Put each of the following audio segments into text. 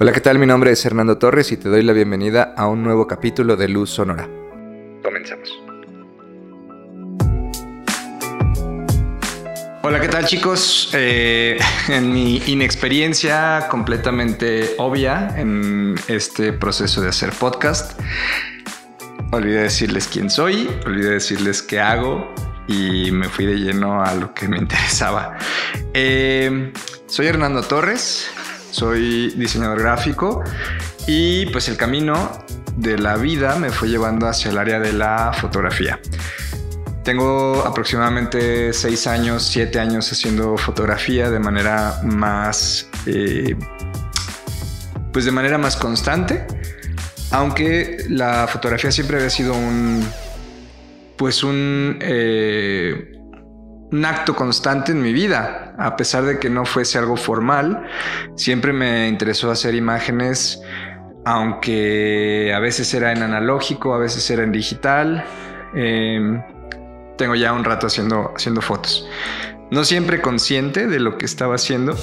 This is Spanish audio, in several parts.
Hola, ¿qué tal? Mi nombre es Hernando Torres y te doy la bienvenida a un nuevo capítulo de Luz Sonora. Comenzamos. Hola, ¿qué tal chicos? Eh, en mi inexperiencia completamente obvia en este proceso de hacer podcast, olvidé decirles quién soy, olvidé decirles qué hago y me fui de lleno a lo que me interesaba. Eh, soy Hernando Torres, soy diseñador gráfico y pues el camino de la vida me fue llevando hacia el área de la fotografía. Tengo aproximadamente 6 años, 7 años haciendo fotografía de manera más, eh, pues de manera más constante, aunque la fotografía siempre había sido un, pues un, eh, un acto constante en mi vida, a pesar de que no fuese algo formal, siempre me interesó hacer imágenes, aunque a veces era en analógico, a veces era en digital. Em, tengo ya un rato haciendo, haciendo fotos. No siempre consciente de lo que estaba haciendo,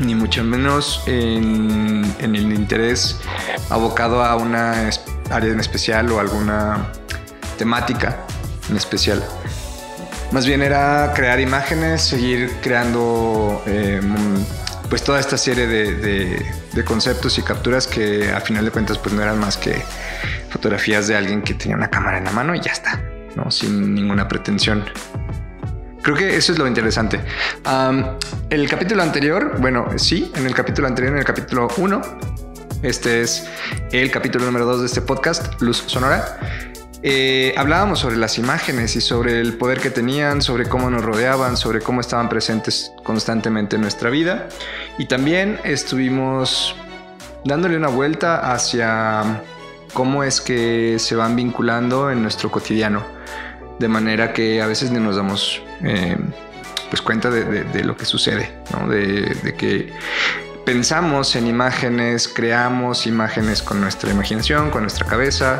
ni mucho menos en, en el interés abocado a una área en especial o alguna temática en especial. Más bien era crear imágenes, seguir creando em, pues toda esta serie de, conceptos y capturas que a final de cuentas pues no eran más que fotografías de alguien que tenía una cámara en la mano y ya está, ¿no? Sin ninguna pretensión. Creo que eso es lo interesante. el capítulo anterior, bueno, sí, en el capítulo anterior, en el capítulo 1, este es el capítulo número 2 de este podcast, Luz Sonora. Eh, hablábamos sobre las imágenes y sobre el poder que tenían, sobre cómo nos rodeaban, sobre cómo estaban presentes constantemente en nuestra vida. Y también estuvimos dándole una vuelta hacia cómo es que se van vinculando en nuestro cotidiano. De manera que a veces ni nos damos eh, pues cuenta de, lo que sucede, de que pensamos en imágenes, creamos imágenes con nuestra imaginación, con nuestra cabeza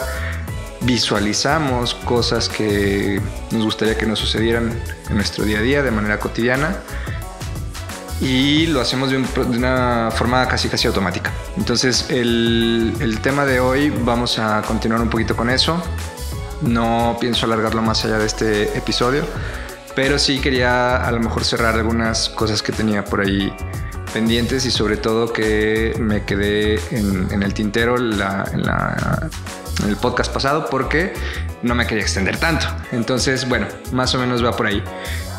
visualizamos cosas que nos gustaría que nos sucedieran en nuestro día a día de manera cotidiana y lo hacemos de, una forma casi casi automática. Entonces el, tema de hoy vamos a continuar un poquito con eso. No pienso alargarlo más allá de este episodio, pero sí quería a lo mejor cerrar algunas cosas que tenía por ahí pendientes y sobre todo que me quedé en, el tintero la el podcast pasado porque no me quería extender tanto. Entonces, bueno, más o menos va por ahí.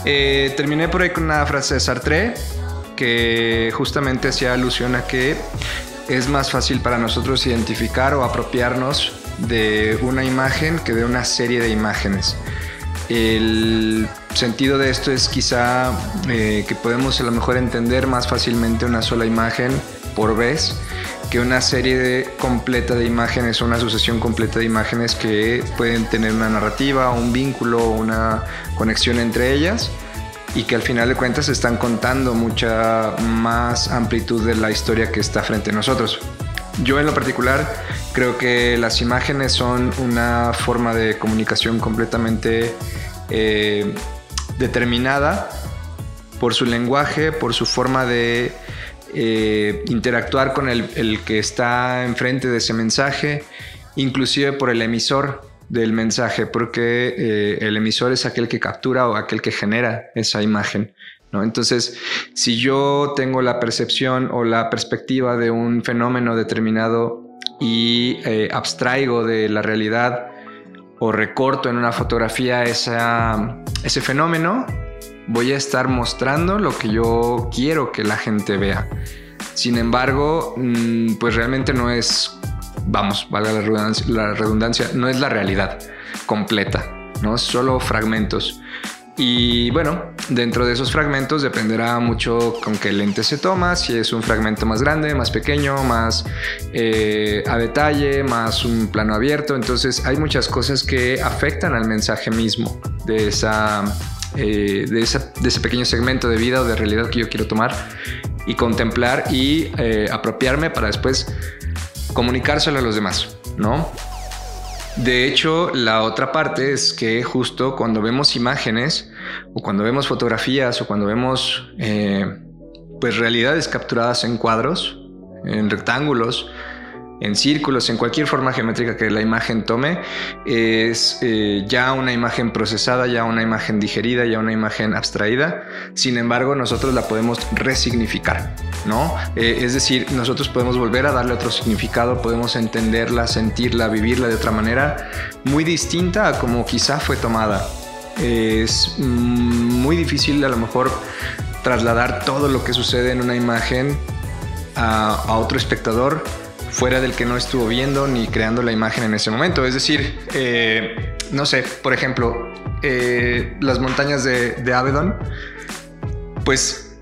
Eh, terminé por ahí con una frase de Sartre que justamente hacía alusión a que es más fácil para nosotros identificar o apropiarnos de una imagen que de una serie de imágenes. El sentido de esto es quizá eh, que podemos a lo mejor entender más fácilmente una sola imagen por vez que una serie completa de imágenes una sucesión completa de imágenes que pueden tener una narrativa, un vínculo, una conexión entre ellas y que al final de cuentas están contando mucha más amplitud de la historia que está frente a nosotros. Yo en lo particular creo que las imágenes son una forma de comunicación completamente eh, determinada por su lenguaje, por su forma de eh, interactuar con el, que está enfrente de ese mensaje, inclusive por el emisor del mensaje, porque eh, el emisor es aquel que captura o aquel que genera esa imagen. Entonces, si yo tengo la percepción o la perspectiva de un fenómeno determinado y eh, abstraigo de la realidad o recorto en una fotografía ese fenómeno, voy a estar mostrando lo que yo quiero que la gente vea. Sin embargo, mm, pues realmente no es, vamos, valga la redundancia, la redundancia, no es la realidad completa, ¿no? Solo fragmentos. Y bueno, dentro de esos fragmentos dependerá mucho con qué lente se toma, si es un fragmento más grande, más pequeño, más eh, a detalle, más un plano abierto. Entonces hay muchas cosas que afectan al mensaje mismo de esa eh, de, ese pequeño segmento de vida o de realidad que yo quiero tomar y contemplar y eh, apropiarme para después comunicárselo a los demás, ¿no? De hecho, la otra parte es que justo cuando vemos imágenes o cuando vemos fotografías o cuando vemos eh, pues realidades capturadas en cuadros, en rectángulos, en círculos, en cualquier forma geométrica que la imagen tome, es eh, ya una imagen procesada, ya una imagen digerida, ya una imagen abstraída. Sin embargo, nosotros la podemos resignificar, ¿no? Eh, es decir, nosotros podemos volver a darle otro significado, podemos entenderla, sentirla, vivirla de otra manera, muy distinta a como quizá fue tomada. Es mm, muy difícil a lo mejor trasladar todo lo que sucede en una imagen a, a otro espectador fuera del que no estuvo viendo ni creando la imagen en ese momento. Es decir, eh, no sé, por ejemplo, eh, las montañas de, de Avedon, pues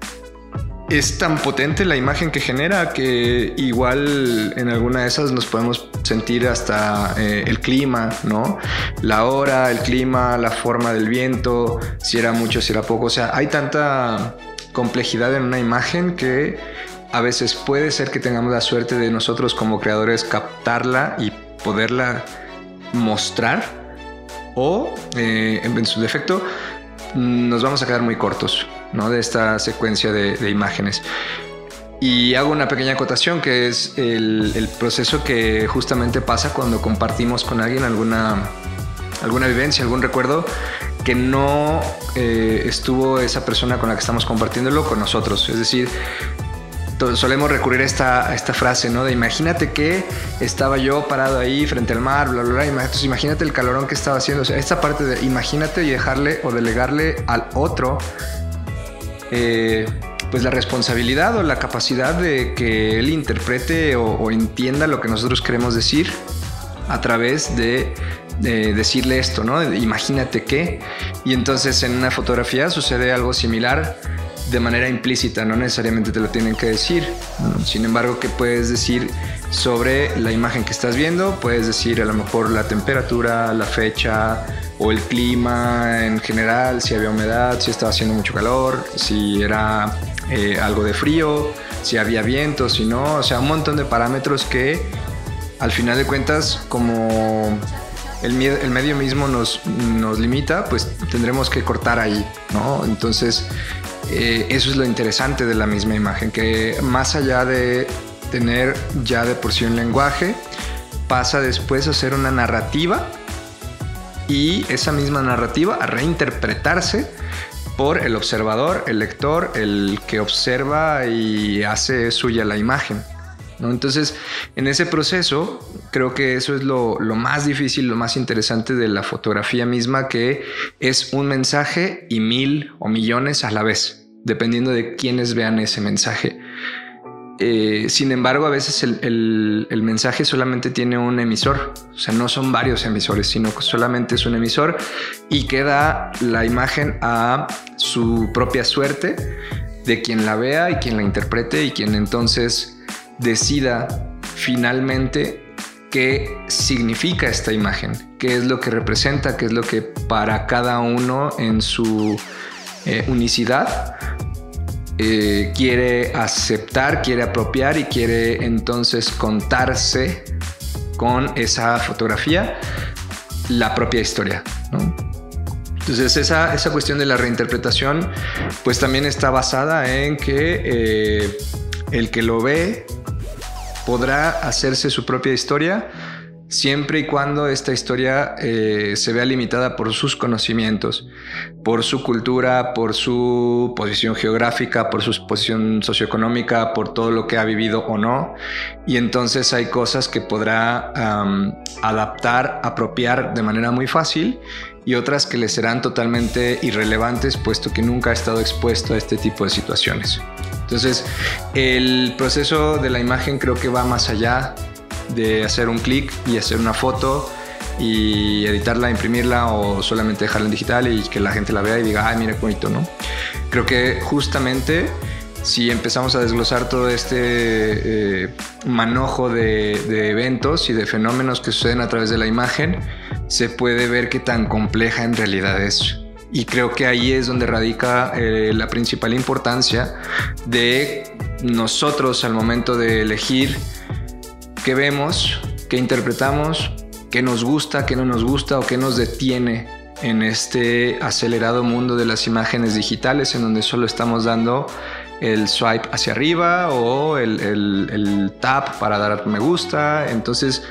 es tan potente la imagen que genera que igual en alguna de esas nos podemos sentir hasta eh, el clima, ¿no? La hora, el clima, la forma del viento, si era mucho, si era poco. O sea, hay tanta complejidad en una imagen que a veces puede ser que tengamos la suerte de nosotros como creadores captarla y poderla mostrar o eh, en su defecto nos vamos a quedar muy cortos ¿no? de esta secuencia de, imágenes. Y hago una pequeña acotación que es el, proceso que justamente pasa cuando compartimos con alguien alguna, alguna vivencia, algún recuerdo que no eh, estuvo esa persona con la que estamos compartiéndolo con nosotros. Es decir, solemos recurrir a esta, esta frase, ¿no? De imagínate que estaba yo parado ahí frente al mar, bla, bla, bla. Entonces imagínate el calorón que estaba haciendo. O sea, esta parte de imagínate y dejarle o delegarle al otro, eh, pues la responsabilidad o la capacidad de que él interprete o, entienda lo que nosotros queremos decir a través de, decirle esto, ¿no? imagínate que. Y entonces en una fotografía sucede algo similar de manera implícita, no necesariamente te lo tienen que decir. Sin embargo, ¿qué puedes decir sobre la imagen que estás viendo? Puedes decir a lo mejor la temperatura, la fecha o el clima en general, si había humedad, si estaba haciendo mucho calor, si era eh, algo de frío, si había viento, si no, o sea, un montón de parámetros que al final de cuentas, como el, el medio mismo nos, nos limita, pues tendremos que cortar ahí, ¿no? Entonces, eh, eso es lo interesante de la misma imagen, que más allá de tener ya de por sí un lenguaje, pasa después a ser una narrativa y esa misma narrativa a reinterpretarse por el observador, el lector, el que observa y hace suya la imagen. Entonces, en ese proceso, creo que eso es lo, más difícil, lo más interesante de la fotografía misma, que es un mensaje y mil o millones a la vez, dependiendo de quiénes vean ese mensaje. Eh, sin embargo, a veces el, el, mensaje solamente tiene un emisor, o sea, no son varios emisores, sino que solamente es un emisor y queda la imagen a su propia suerte de quien la vea y quien la interprete y quien entonces decida finalmente qué significa esta imagen, qué es lo que representa, qué es lo que para cada uno en su eh, unicidad eh, quiere aceptar, quiere apropiar y quiere entonces contarse con esa fotografía la propia historia. Entonces esa, esa, cuestión de la reinterpretación pues también está basada en que eh, el que lo ve podrá hacerse su propia historia siempre y cuando esta historia eh, se vea limitada por sus conocimientos, por su cultura, por su posición geográfica, por su posición socioeconómica, por todo lo que ha vivido o no. Y entonces hay cosas que podrá adaptar, apropiar de manera muy fácil y otras que le serán totalmente irrelevantes puesto que nunca ha estado expuesto a este tipo de situaciones. Entonces, el proceso de la imagen creo que va más allá de hacer un clic y hacer una foto y editarla, imprimirla o solamente dejarla en digital y que la gente la vea y diga, ay, mira qué bonito, ¿no? Creo que justamente si empezamos a desglosar todo este eh, manojo de, eventos y de fenómenos que suceden a través de la imagen, se puede ver qué tan compleja en realidad es. Y creo que ahí es donde radica eh, la principal importancia de nosotros al momento de elegir qué vemos, qué interpretamos, qué nos gusta, qué no nos gusta o qué nos detiene en este acelerado mundo de las imágenes digitales en donde solo estamos dando el swipe hacia arriba o el, tap para dar me gusta. Entonces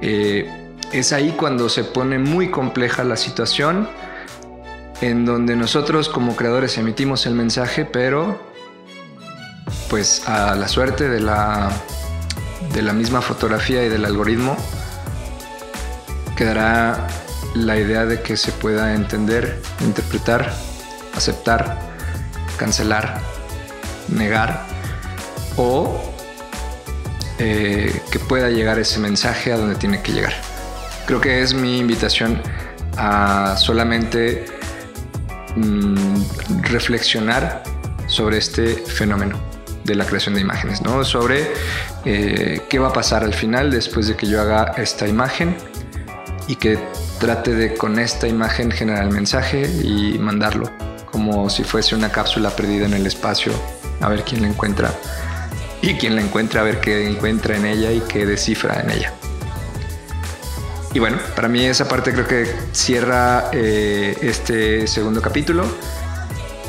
eh, es ahí cuando se pone muy compleja la situación en donde nosotros como creadores emitimos el mensaje, pero pues a la suerte de la, de la misma fotografía y del algoritmo quedará la idea de que se pueda entender, interpretar, aceptar, cancelar, negar o eh, que pueda llegar ese mensaje a donde tiene que llegar. Creo que es mi invitación a solamente mm, reflexionar sobre este fenómeno de la creación de imágenes, ¿no? Sobre eh, qué va a pasar al final después de que yo haga esta imagen y que trate de con esta imagen generar el mensaje y mandarlo como si fuese una cápsula perdida en el espacio a ver quién la encuentra y quién la encuentra a ver qué encuentra en ella y qué descifra en ella. Y bueno, para mí esa parte creo que cierra eh, este segundo capítulo,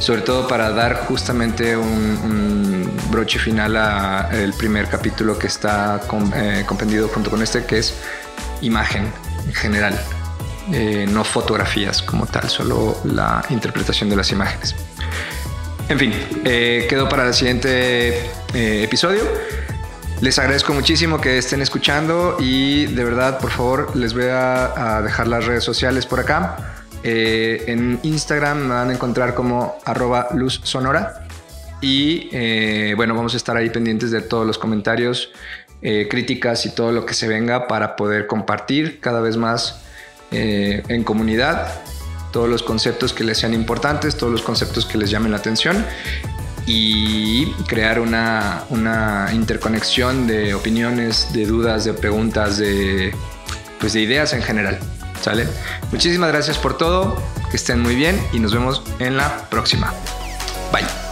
sobre todo para dar justamente un, broche final al primer capítulo que está eh, compendido junto con este, que es imagen en general, eh, no fotografías como tal, solo la interpretación de las imágenes. En fin, quedo para el siguiente episodio. Les agradezco muchísimo que estén escuchando y de verdad, por favor, les voy a, dejar las redes sociales por acá. Eh, en Instagram me van a encontrar como arroba luz sonora. Y eh, bueno, vamos a estar ahí pendientes de todos los comentarios, eh, críticas y todo lo que se venga para poder compartir cada vez más en comunidad todos los conceptos que les sean importantes, todos los conceptos que les llamen la atención y crear una, interconexión de opiniones, de dudas, de preguntas, de, pues de ideas en general. ¿Sale? Muchísimas gracias por todo, que estén muy bien y nos vemos en la próxima. Bye.